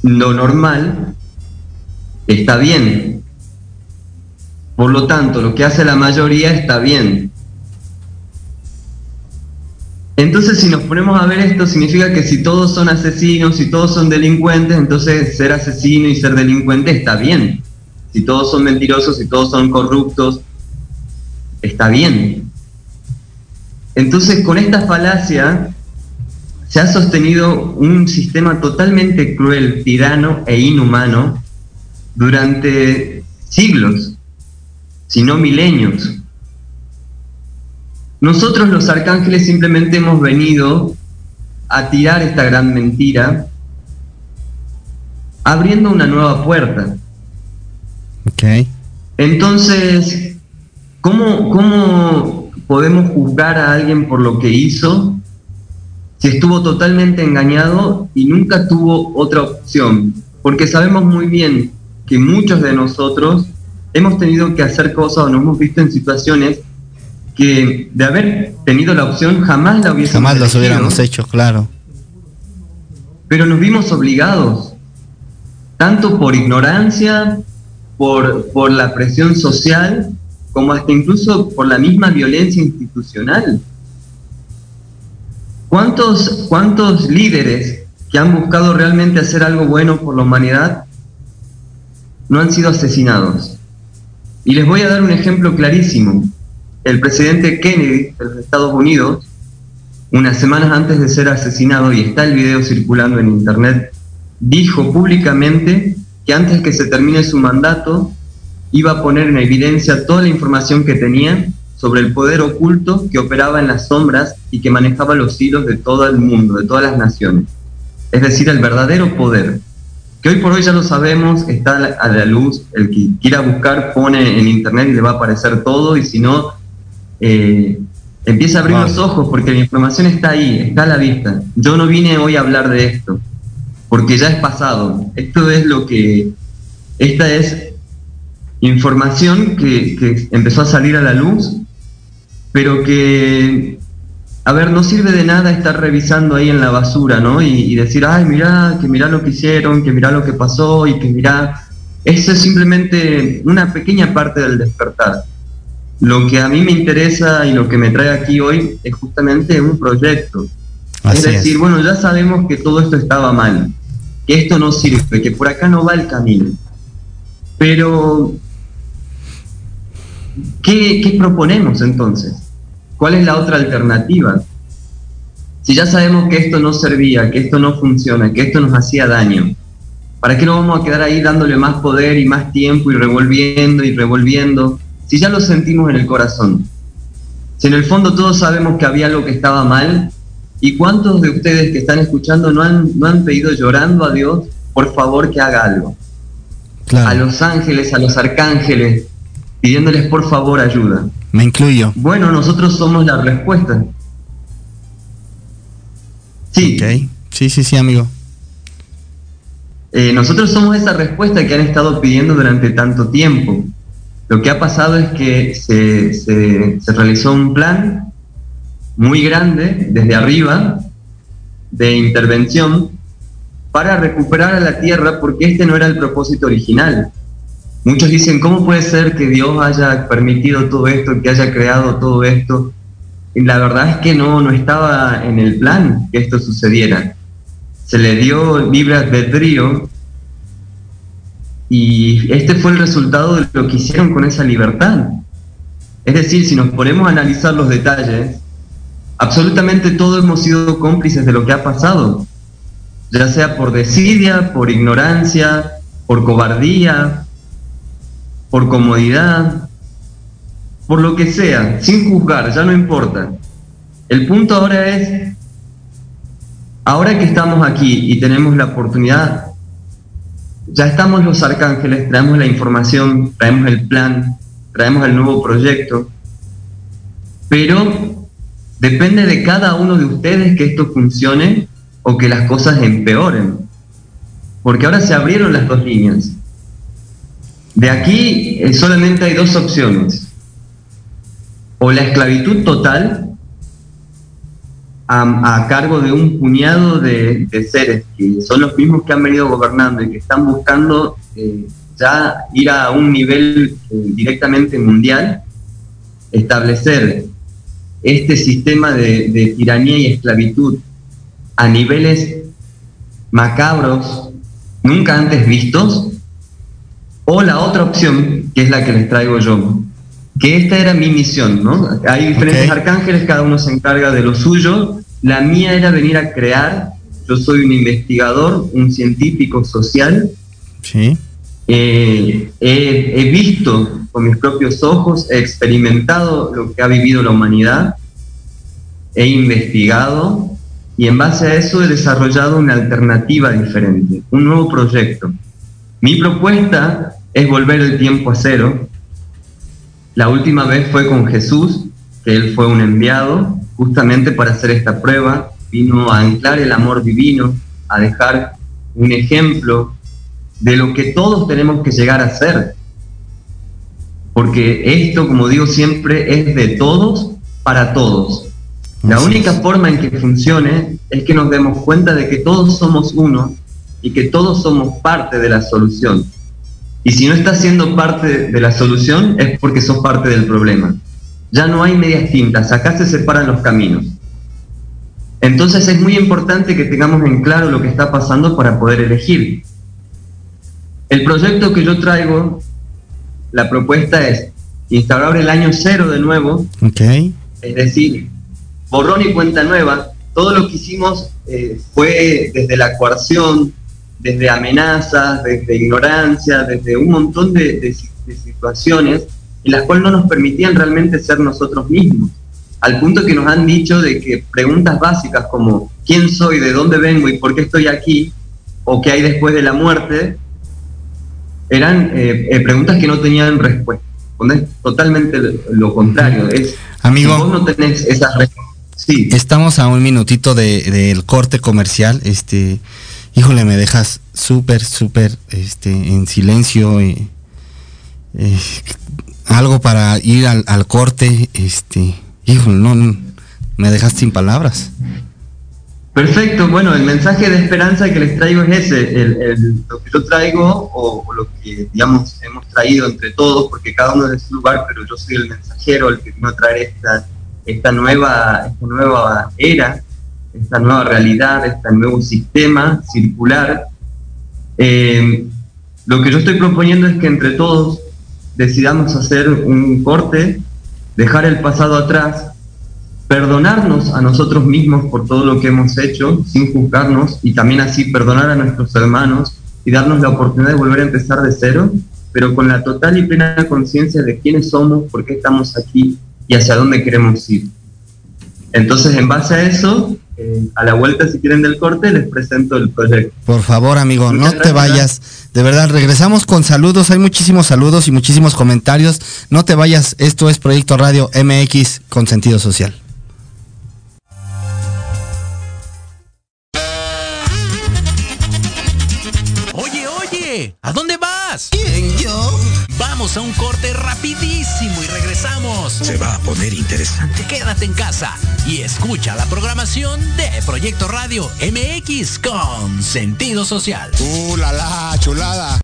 Lo normal está bien. Por lo tanto, lo que hace la mayoría está bien. Entonces, si nos ponemos a ver esto, significa que si todos son asesinos, si todos son delincuentes, entonces ser asesino y ser delincuente está bien. Si todos son mentirosos, si todos son corruptos, está bien. Entonces, con esta falacia se ha sostenido un sistema totalmente cruel, tirano e inhumano durante siglos, si no milenios. Nosotros los arcángeles simplemente hemos venido a tirar esta gran mentira, abriendo una nueva puerta. Ok. Entonces, ¿cómo, ¿cómo podemos juzgar a alguien por lo que hizo si estuvo totalmente engañado y nunca tuvo otra opción? Porque sabemos muy bien que muchos de nosotros hemos tenido que hacer cosas o nos hemos visto en situaciones que de haber tenido la opción jamás la hubiésemos Jamás los elegido, hubiéramos hecho, claro. pero nos vimos obligados, tanto por ignorancia, por, por la presión social, como hasta incluso por la misma violencia institucional. ¿Cuántos, cuántos líderes que han buscado realmente hacer algo bueno por la humanidad no han sido asesinados? Y les voy a dar un ejemplo clarísimo. El presidente Kennedy de los Estados Unidos unas semanas antes de ser asesinado, y está el video circulando en internet, dijo públicamente que antes que se termine su mandato iba a poner en evidencia toda la información que tenía sobre el poder oculto que operaba en las sombras y que manejaba los hilos de todo el mundo, de todas las naciones. Es decir, el verdadero poder, que hoy por hoy ya lo sabemos, está a la, luz, el que quiera buscar pone en internet y le va a aparecer todo, y si no, eh, empieza a abrir Wow. los ojos porque la información está ahí, está a la vista. Yo no vine hoy a hablar de esto, porque ya es pasado. Esto es lo que, esta es información que, que empezó a salir a la luz, pero que, a ver, no sirve de nada estar revisando ahí en la basura, ¿no? Y, y decir, ay, mirá, que mirá lo que hicieron, que mirá lo que pasó y que mirá... Eso es simplemente una pequeña parte del despertar. Lo que a mí me interesa y lo que me trae aquí hoy es justamente un proyecto. Así es decir, es. bueno, ya sabemos que todo esto estaba mal, que esto no sirve, que por acá no va el camino. Pero ¿qué, qué proponemos entonces? ¿Cuál es la otra alternativa? Si ya sabemos que esto no servía, que esto no funciona, que esto nos hacía daño, ¿para qué nos vamos a quedar ahí dándole más poder y más tiempo y revolviendo y revolviendo? Si ya lo sentimos en el corazón. Si en el fondo todos sabemos que había algo que estaba mal, ¿y cuántos de ustedes que están escuchando no han, no han pedido llorando a Dios, por favor, que haga algo? A Claro, los ángeles, a los arcángeles, pidiéndoles por favor ayuda. me incluyo. Bueno, nosotros somos la respuesta. Sí. Sí, sí, sí, amigo. eh, nosotros somos esa respuesta que han estado pidiendo durante tanto tiempo. Lo que ha pasado es que se, se- se realizó un plan muy grande desde arriba de intervención para recuperar a la tierra porque este no era el propósito original. Muchos dicen, ¿cómo puede ser que Dios haya permitido todo esto, que haya creado todo esto? Y la verdad es que no, no estaba en el plan que esto sucediera. Se le dio libre albedrío y este fue el resultado de lo que hicieron con esa libertad. Es decir, si nos ponemos a analizar los detalles, absolutamente todos hemos sido cómplices de lo que ha pasado, ya sea por desidia, por ignorancia, por cobardía, por comodidad, por lo que sea, sin juzgar, ya no importa. El punto ahora es, ahora que estamos aquí y tenemos la oportunidad, ya estamos los arcángeles, traemos la información, traemos el plan, traemos el nuevo proyecto, pero depende de cada uno de ustedes que esto funcione o que las cosas empeoren, porque ahora se abrieron las dos líneas. De aquí eh, solamente hay dos opciones. O la esclavitud total a, cargo de un puñado de, seres que son los mismos que han venido gobernando y que están buscando eh, ya ir a un nivel eh, directamente mundial, establecer este sistema de tiranía y esclavitud a niveles macabros nunca antes vistos, o la otra opción, que es la que les traigo yo, que esta era mi misión, ¿no? Hay diferentes arcángeles, cada uno se encarga de lo suyo. La mía era venir a crear, yo soy un investigador, un científico social, Sí. eh, he, he visto con mis propios ojos, he experimentado lo que ha vivido la humanidad, he investigado y en base a eso he desarrollado una alternativa diferente, un nuevo proyecto. Mi propuesta es volver el tiempo a cero. La última vez fue con Jesús, que él fue un enviado justamente para hacer esta prueba, vino a anclar el amor divino, a dejar un ejemplo de lo que todos tenemos que llegar a ser. Porque esto, como digo siempre, es de todos para todos. La Así única es. forma en que funcione es que nos demos cuenta de que todos somos uno y que todos somos parte de la solución. Y si no estás siendo parte de la solución es porque sos parte del problema. Ya no hay medias tintas, acá se separan los caminos. Entonces es muy importante que tengamos en claro lo que está pasando para poder elegir. El proyecto que yo traigo, la propuesta es instaurar el año cero de nuevo, Ok. es decir, borrón y cuenta nueva. Todo lo que hicimos eh, fue desde la coerción, desde amenazas, desde ignorancia, desde un montón de, de de situaciones en las cuales no nos permitían realmente ser nosotros mismos. Al punto que nos han dicho de que preguntas básicas como quién soy, de dónde vengo y por qué estoy aquí, o qué hay después de la muerte, eran eh, eh, preguntas que no tenían respuesta. Es totalmente lo, contrario. Es, Amigo. si vos no tenés esas respuestas. Sí, Estamos a un minutito de- del corte comercial. Este, híjole, me dejas súper, súper, este, en silencio. eh, eh, algo para ir al, corte, este, híjole, no, me dejas sin palabras. Perfecto, bueno, el mensaje de esperanza que les traigo es ese, el- lo que yo traigo o, o lo que, digamos, hemos traído entre todos, porque cada uno es de su lugar, pero yo soy el mensajero, el que vino a traer esta, esta, nueva, esta nueva era, esta nueva realidad, este nuevo sistema circular. Eh, lo que yo estoy proponiendo es que entre todos decidamos hacer un corte, dejar el pasado atrás, perdonarnos a nosotros mismos por todo lo que hemos hecho, sin juzgarnos, y también así perdonar a nuestros hermanos y darnos la oportunidad de volver a empezar de cero, pero con la total y plena conciencia de quiénes somos, por qué estamos aquí y hacia dónde queremos ir. Entonces, en base a eso, eh, a la vuelta, si quieren del corte, les presento el proyecto. Por favor, amigo, Muchas no te vayas. De verdad, regresamos con saludos. Hay muchísimos saludos y muchísimos comentarios. No te vayas. Esto es Proyecto Radio MX con sentido social. ¿A dónde vas? ¿Quién, yo? Vamos a un corte rapidísimo y regresamos. Se va a poner interesante. Quédate en casa y escucha la programación de Proyecto Radio MX con sentido social. ¡Uh, la, la, chulada!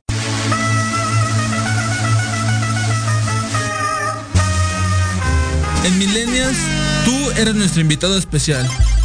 En Millennials, tú eres nuestro invitado especial.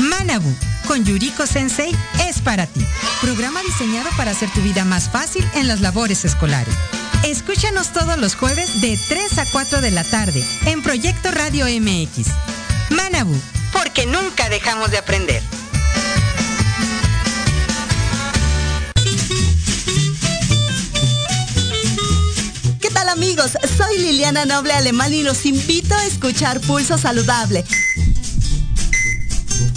Manabu con Yuriko Sensei es para ti. Programa diseñado para hacer tu vida más fácil en las labores escolares. Escúchanos todos los jueves de 3 a 4 de la tarde en Proyecto Radio MX. Manabu, porque nunca dejamos de aprender. ¿Qué tal amigos? Soy Liliana Noble Alemán y los invito a escuchar Pulso Saludable,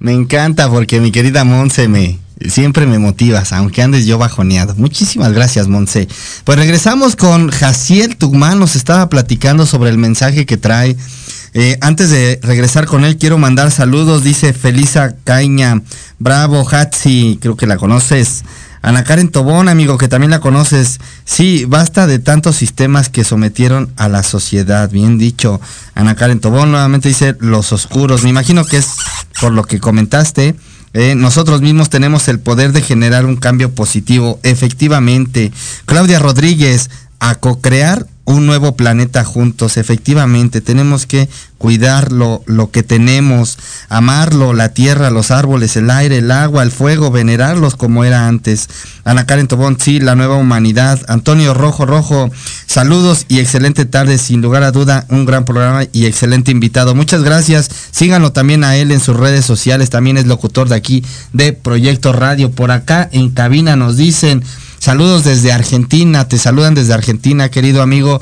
Me encanta porque mi querida Monse me siempre me motivas, aunque andes yo bajoneado. Muchísimas gracias, Monse. Pues regresamos con Jaciel Tugman, nos estaba platicando sobre el mensaje que trae. Eh, antes de regresar con él, quiero mandar saludos, dice Felisa Caña, bravo, Hatsi, creo que la conoces. Ana Karen Tobón, amigo, que también la conoces. Sí, basta de tantos sistemas que sometieron a la sociedad. Bien dicho. Ana Karen Tobón nuevamente dice los oscuros. Me imagino que es por lo que comentaste. eh, nosotros mismos tenemos el poder de generar un cambio positivo. Efectivamente. Claudia Rodríguez, a co-crear un nuevo planeta juntos. Efectivamente, tenemos que cuidar lo, lo que tenemos, amarlo, la tierra, los árboles, el aire, el agua, el fuego, venerarlos como era antes. Ana Karen Tobón, sí, la nueva humanidad. Antonio Rojo Rojo, saludos y excelente tarde, sin lugar a duda, un gran programa y excelente invitado. Muchas gracias. Síganlo también a él en sus redes sociales, también es locutor de aquí de Proyecto Radio. Por acá en cabina nos dicen... Saludos desde Argentina, te saludan desde Argentina, querido amigo.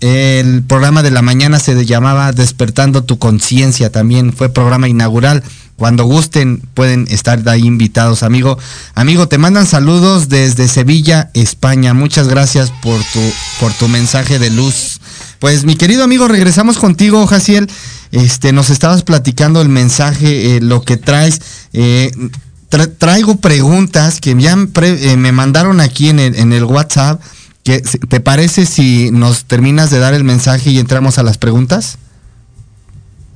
El programa de la mañana se llamaba Despertando tu conciencia, también fue programa inaugural. Cuando gusten pueden estar de ahí invitados, amigo. Amigo, te mandan saludos desde Sevilla, España. Muchas gracias por tu por tu mensaje de luz. Pues mi querido amigo, regresamos contigo, Jaciel. Este, nos estabas platicando el mensaje, eh, lo que traes. Eh, tra traigo preguntas que ya pre eh, me mandaron aquí en el, en el WhatsApp. Que, ¿Te parece si nos terminas de dar el mensaje y entramos a las preguntas?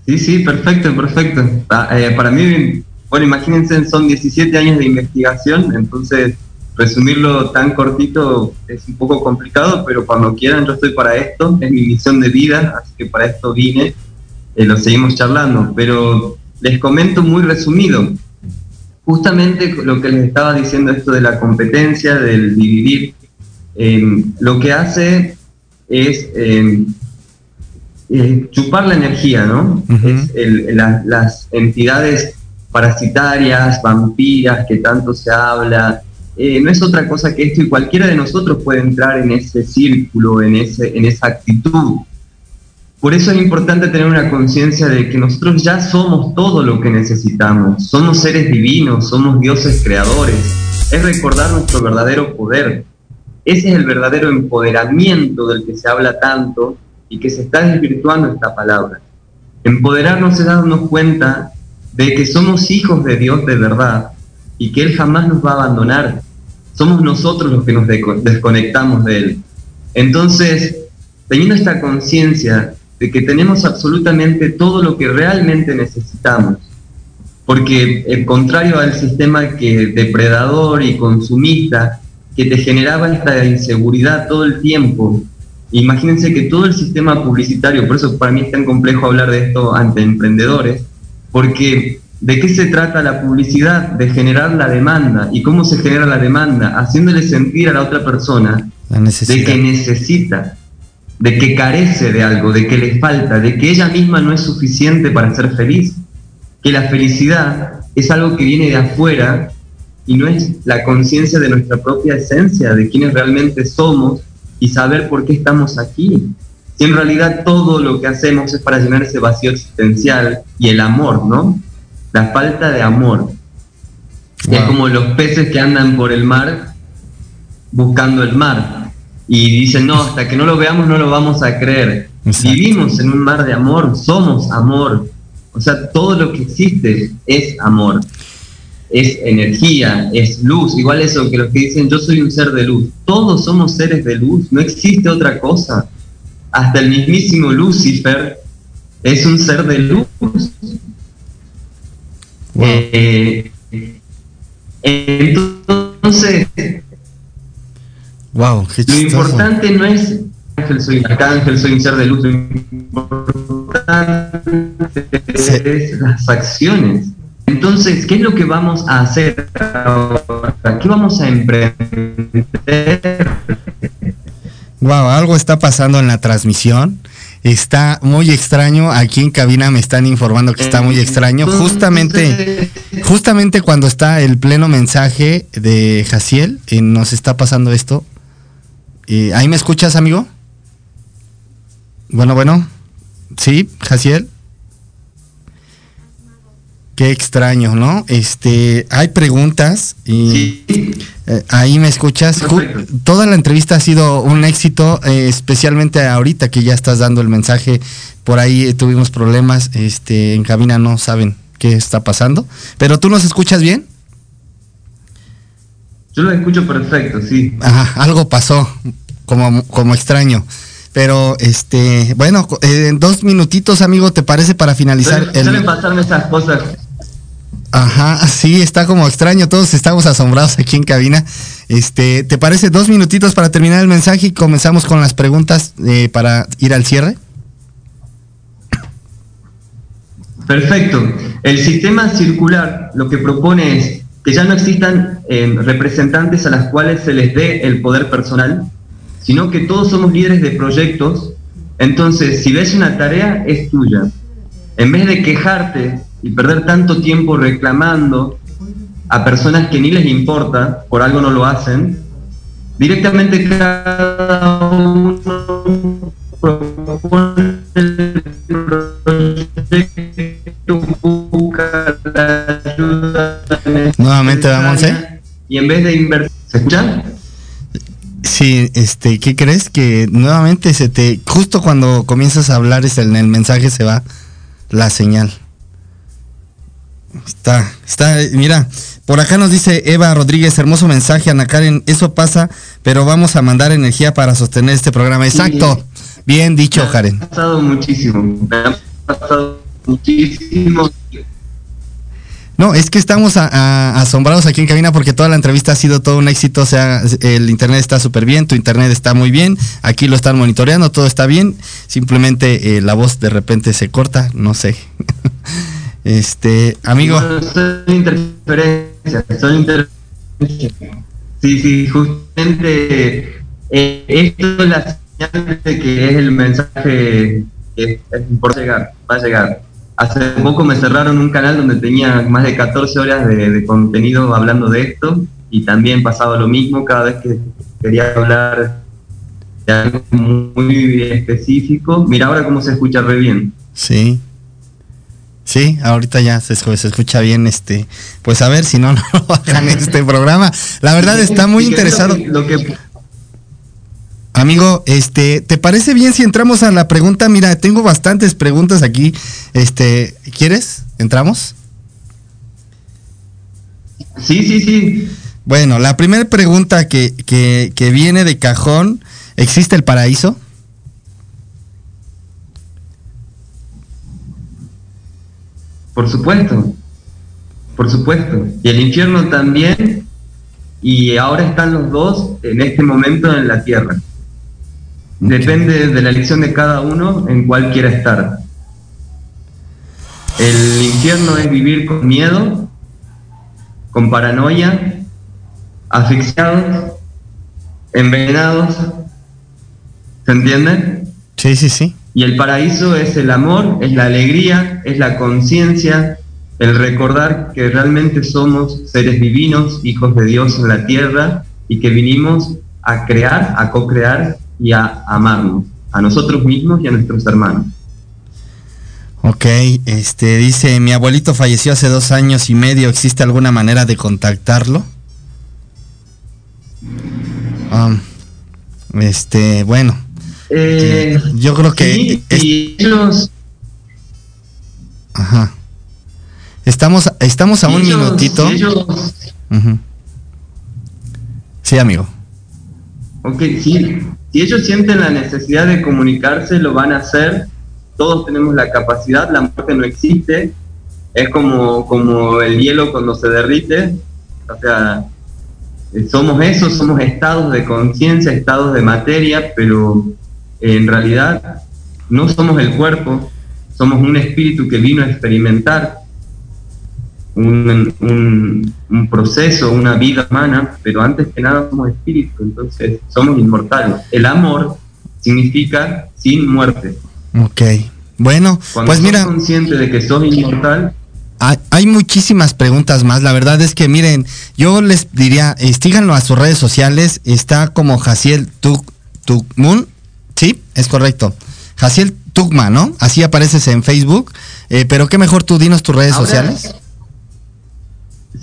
Sí, sí, perfecto, perfecto. Ah, eh, para mí, bueno, imagínense, son 17 años de investigación, entonces resumirlo tan cortito es un poco complicado, pero cuando quieran yo estoy para esto, es mi misión de vida, así que para esto vine, eh, lo seguimos charlando, pero les comento muy resumido. Justamente lo que les estaba diciendo esto de la competencia, del dividir, eh, lo que hace es eh, chupar la energía, ¿no? es las entidades parasitarias, vampiras, que tanto se habla, eh, no es otra cosa que esto y cualquiera de nosotros puede entrar en ese círculo, en, ese, en esa actitud. Por eso es importante tener una conciencia de que nosotros ya somos todo lo que necesitamos, somos seres divinos, somos dioses creadores, es recordar nuestro verdadero poder. Ese es el verdadero empoderamiento del que se habla tanto y que se está desvirtuando esta palabra. Empoderarnos es darnos cuenta de que somos hijos de Dios de verdad y que Él jamás nos va a abandonar, somos nosotros los que nos desconectamos de Él. Entonces, teniendo esta conciencia de que tenemos absolutamente todo lo que realmente necesitamos, porque el contrario al sistema que depredador y consumista que te generaba esta inseguridad todo el tiempo, imagínense que todo el sistema publicitario, por eso para mí es tan complejo hablar de esto ante emprendedores, porque ¿De qué se trata la publicidad? De generar la demanda. ¿Y cómo se genera la demanda? Haciéndole sentir a la otra persona de que necesita, de que carece de algo, de que le falta, de que ella misma no es suficiente para ser feliz. Que la felicidad es algo que viene de afuera y no es la conciencia de nuestra propia esencia, de quienes realmente somos y saber por qué estamos aquí. Si en realidad todo lo que hacemos es para llenar ese vacío existencial y el amor, ¿no? la falta de amor. Es como los peces que andan por el mar buscando el mar y dicen, no, hasta que no lo veamos no lo vamos a creer. Vivimos en un mar de amor, somos amor. O sea, todo lo que existe es amor. Es energía, es luz. Igual eso que los que dicen, yo soy un ser de luz. Todos somos seres de luz, no existe otra cosa. Hasta el mismísimo Lucifer es un ser de luz. Eh, entonces, wow, lo importante no es ángel, soy arcángel, soy un ser de luz, lo importante es las acciones. Entonces, ¿qué es lo que vamos a hacer ahora? ¿Qué vamos a emprender? Wow, algo está pasando en la transmisión. Está muy extraño. Aquí en cabina me están informando que está muy extraño. Justamente, justamente cuando está el pleno mensaje de Jaciel, eh, nos está pasando esto. Eh, ¿Ahí me escuchas, amigo? Bueno, bueno. Sí, Jaciel. Qué extraño, ¿no? Este, hay preguntas y eh, ahí me escuchas. Toda la entrevista ha sido un éxito, eh, especialmente ahorita que ya estás dando el mensaje. Por ahí eh, tuvimos problemas, este, en cabina no saben qué está pasando. Pero tú nos escuchas bien? Yo lo escucho perfecto, sí. Ajá, algo pasó, como, como extraño. Pero, este, bueno, en dos minutitos, amigo, ¿te parece para finalizar? el... pasarme esas cosas Ajá, sí, está como extraño, todos estamos asombrados aquí en cabina. Este, ¿te parece dos minutitos para terminar el mensaje y comenzamos con las preguntas eh, para ir al cierre? Perfecto. El sistema circular lo que propone es que ya no existan eh, representantes a las cuales se les dé el poder personal, sino que todos somos líderes de proyectos. Entonces, si ves una tarea, es tuya. En vez de quejarte y perder tanto tiempo reclamando a personas que ni les importa, por algo no lo hacen, directamente cada uno propone el proyecto, Nuevamente vamos, ¿eh? Y en vez de invertir, ¿se escucha? Sí, este, ¿qué crees? Que nuevamente se te, justo cuando comienzas a hablar es en el mensaje se va la señal. Está, está, mira, por acá nos dice Eva Rodríguez, hermoso mensaje, Ana Karen, eso pasa, pero vamos a mandar energía para sostener este programa. Exacto, bien dicho, Karen. Me ha pasado muchísimo, me ha pasado muchísimo. No, es que estamos asombrados aquí en cabina porque toda la entrevista ha sido todo un éxito. O sea, el internet está súper bien, tu internet está muy bien, aquí lo están monitoreando, todo está bien. Simplemente eh, la voz de repente se corta, no sé. este, amigo. son interferencias, son interferencias. Sí, sí, justamente eh, esto es la señal de que es el mensaje que es por llegar, va a llegar. Hace poco me cerraron un canal donde tenía más de 14 horas de, contenido hablando de esto y también pasaba lo mismo cada vez que quería hablar de algo muy específico. Mira ahora cómo se escucha re bien. Sí. Sí, ahorita ya se, se escucha bien este. Pues a ver si no, no bajan este programa. La verdad está muy interesado. Lo que, Amigo, este, ¿te parece bien si entramos a la pregunta? Mira, tengo bastantes preguntas aquí. Este, ¿quieres? ¿Entramos? Sí, sí, sí. Bueno, la primera pregunta que, que, que viene de cajón, ¿existe el paraíso? Por supuesto, por supuesto. Y el infierno también, y ahora están los dos en este momento en la tierra. Depende de la elección de cada uno en cuál quiera estar. El infierno es vivir con miedo, con paranoia, asfixiados, envenenados. ¿Se entiende? Sí, sí, sí. Y el paraíso es el amor, es la alegría, es la conciencia, el recordar que realmente somos seres divinos, hijos de Dios en la tierra y que vinimos a crear, a co-crear y a amarnos, a nosotros mismos y a nuestros hermanos. Ok, este dice, mi abuelito falleció hace dos años y medio, ¿existe alguna manera de contactarlo? Um, este, bueno. Eh, yo creo que... Sí, ellos... Ajá. Estamos, estamos a un minutito. Sí, amigo. Ok, sí. Si ellos sienten la necesidad de comunicarse, lo van a hacer. Todos tenemos la capacidad, la muerte no existe. Es como, como el hielo cuando se derrite. O sea, eh, somos eso, somos estados de conciencia, estados de materia, pero en realidad no somos el cuerpo, somos un espíritu que vino a experimentar un, un, proceso, una vida humana, pero antes que nada somos espíritu, entonces somos inmortales. El amor significa sin muerte. Ok. Bueno, Cuando pues mira. consciente de que sos inmortal. Hay, muchísimas preguntas más. La verdad es que, miren, yo les diría, síganlo a sus redes sociales. Está como Jaciel Tukmun. Sí, es correcto. Jaciel Tukma, ¿no? Así apareces en Facebook. Eh, pero qué mejor tú dinos tus redes sociales.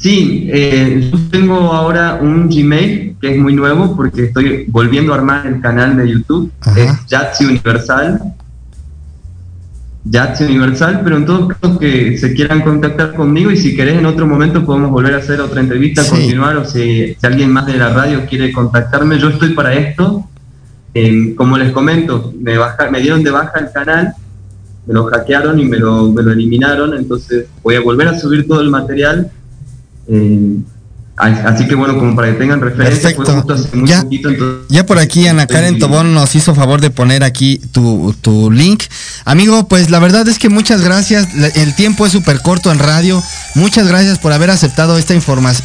Sí, eh, yo tengo ahora un Gmail que es muy nuevo porque estoy volviendo a armar el canal de YouTube. Es Yatsi Universal. Yatsi Universal, pero en todo caso que se quieran contactar conmigo y si querés en otro momento podemos volver a hacer otra entrevista, continuar o si, alguien más de la radio quiere contactarme, yo estoy para esto. como les comento, me, baja, me dieron de baja el canal, me lo hackearon y me lo, me lo eliminaron, entonces voy a volver a subir todo el material eh, así que bueno, como para que tengan referencia, ya, ya por aquí Ana Karen Tobón nos hizo favor de poner aquí tu, tu link. Amigo, pues la verdad es que muchas gracias. El tiempo es súper corto en radio. Muchas gracias por haber aceptado esta,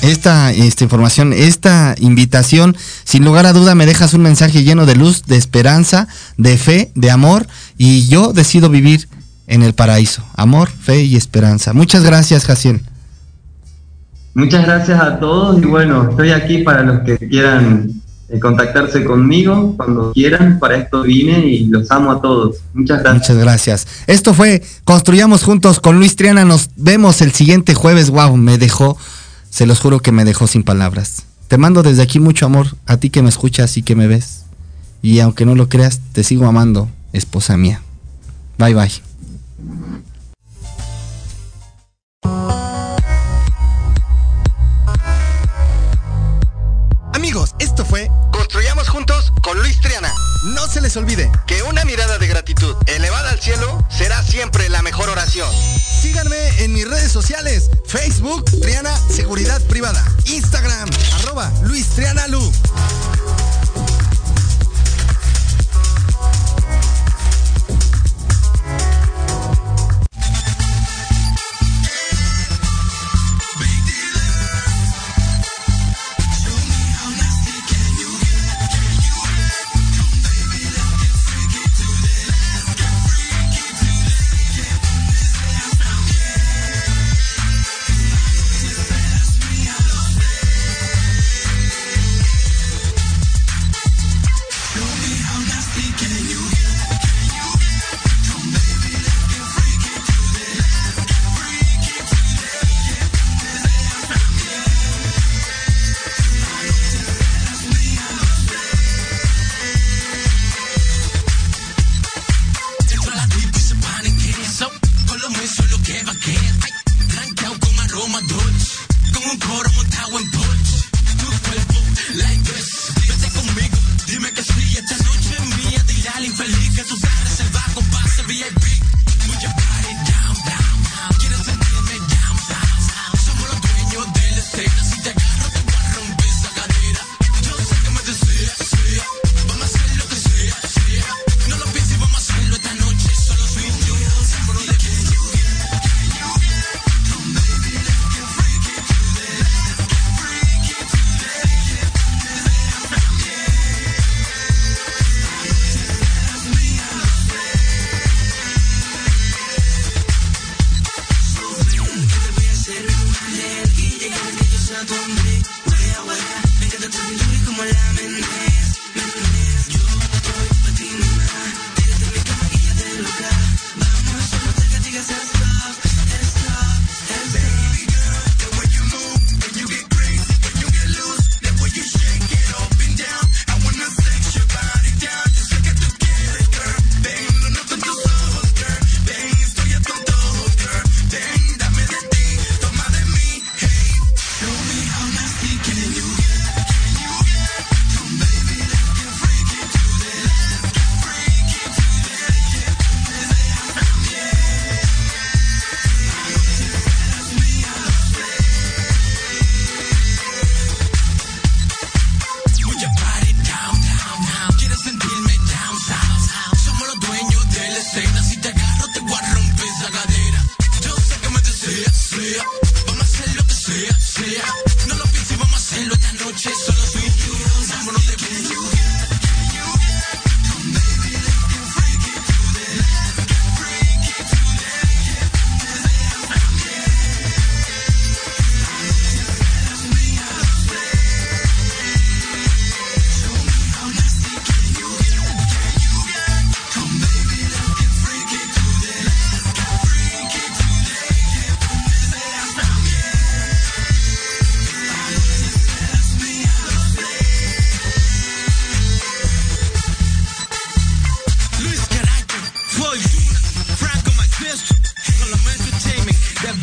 esta, esta información, esta invitación. Sin lugar a duda me dejas un mensaje lleno de luz, de esperanza, de fe, de amor. Y yo decido vivir en el paraíso. Amor, fe y esperanza. Muchas gracias, Jaciel. Muchas gracias a todos y bueno, estoy aquí para los que quieran eh, contactarse conmigo cuando quieran. Para esto vine y los amo a todos. Muchas gracias. Muchas gracias. Esto fue Construyamos Juntos con Luis Triana. Nos vemos el siguiente jueves. Wow, me dejó, se los juro que me dejó sin palabras. Te mando desde aquí mucho amor a ti que me escuchas y que me ves. Y aunque no lo creas, te sigo amando, esposa mía. Bye bye. No se les olvide que una mirada de gratitud elevada al cielo será siempre la mejor oración. Síganme en mis redes sociales, Facebook, Triana Seguridad Privada, Instagram, arroba Luis Triana Lu.